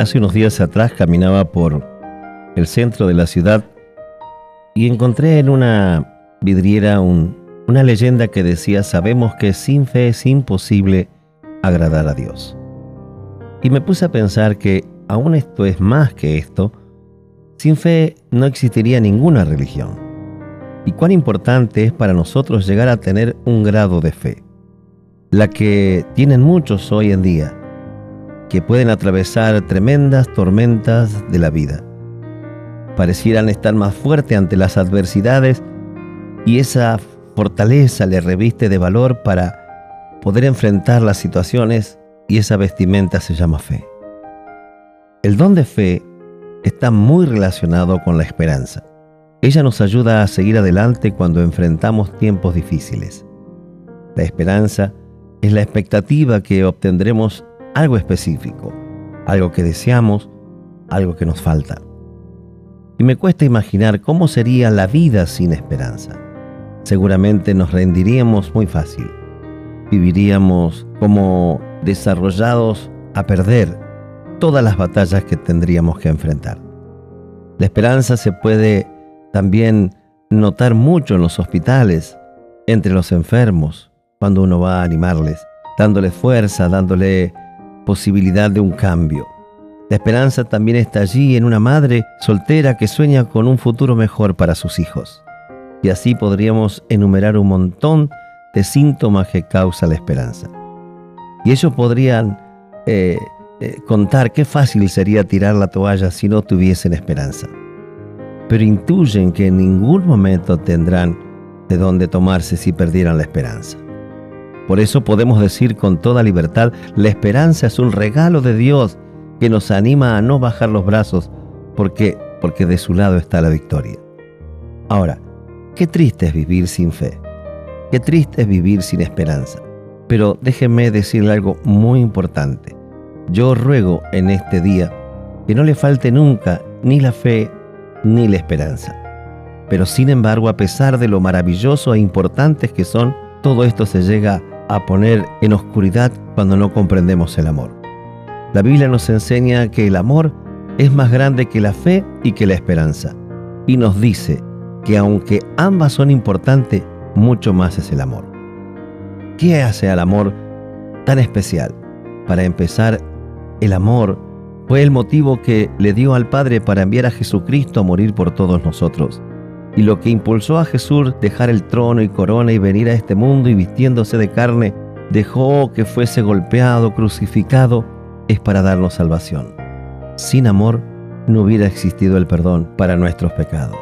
Hace unos días atrás caminaba por el centro de la ciudad y encontré en una vidriera una leyenda que decía, sabemos que sin fe es imposible agradar a Dios. Y me puse a pensar que aún esto es más que esto, sin fe no existiría ninguna religión. Y cuán importante es para nosotros llegar a tener un grado de fe, la que tienen muchos hoy en día, que pueden atravesar tremendas tormentas de la vida. Parecieran estar más fuertes ante las adversidades y esa fortaleza le reviste de valor para poder enfrentar las situaciones y esa vestimenta se llama fe. El don de fe está muy relacionado con la esperanza. Ella nos ayuda a seguir adelante cuando enfrentamos tiempos difíciles. La esperanza es la expectativa que obtendremos algo específico, algo que deseamos, algo que nos falta. Y me cuesta imaginar cómo sería la vida sin esperanza. Seguramente nos rendiríamos muy fácil. Viviríamos como desarrollados a perder todas las batallas que tendríamos que enfrentar. La esperanza se puede también notar mucho en los hospitales, entre los enfermos, cuando uno va a animarles, dándole fuerza, dándole posibilidad de un cambio. La esperanza también está allí en una madre soltera que sueña con un futuro mejor para sus hijos. Y así podríamos enumerar un montón de síntomas que causa la esperanza. Y ellos podrían eh, eh, contar qué fácil sería tirar la toalla si no tuviesen esperanza. Pero intuyen que en ningún momento tendrán de dónde tomarse si perdieran la esperanza. Por eso podemos decir con toda libertad, la esperanza es un regalo de Dios que nos anima a no bajar los brazos porque, porque de su lado está la victoria. Ahora, qué triste es vivir sin fe, qué triste es vivir sin esperanza. Pero déjenme decirle algo muy importante. Yo ruego en este día que no le falte nunca ni la fe ni la esperanza. Pero sin embargo, a pesar de lo maravilloso e importantes que son, todo esto se llega a poner en oscuridad cuando no comprendemos el amor. La Biblia nos enseña que el amor es más grande que la fe y que la esperanza. Y nos dice que aunque ambas son importantes, mucho más es el amor. ¿Qué hace al amor tan especial? Para empezar, el amor fue el motivo que le dio al Padre para enviar a Jesucristo a morir por todos nosotros y lo que impulsó a Jesús dejar el trono y corona y venir a este mundo y vistiéndose de carne, dejó que fuese golpeado, crucificado, es para darnos salvación. Sin amor no hubiera existido el perdón para nuestros pecados.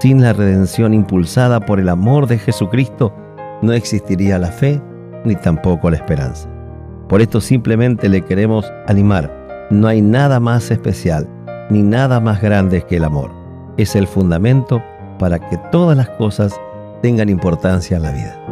Sin la redención impulsada por el amor de Jesucristo, no existiría la fe ni tampoco la esperanza. Por esto simplemente le queremos animar. No hay nada más especial ni nada más grande que el amor. Es el fundamento para que todas las cosas tengan importancia en la vida.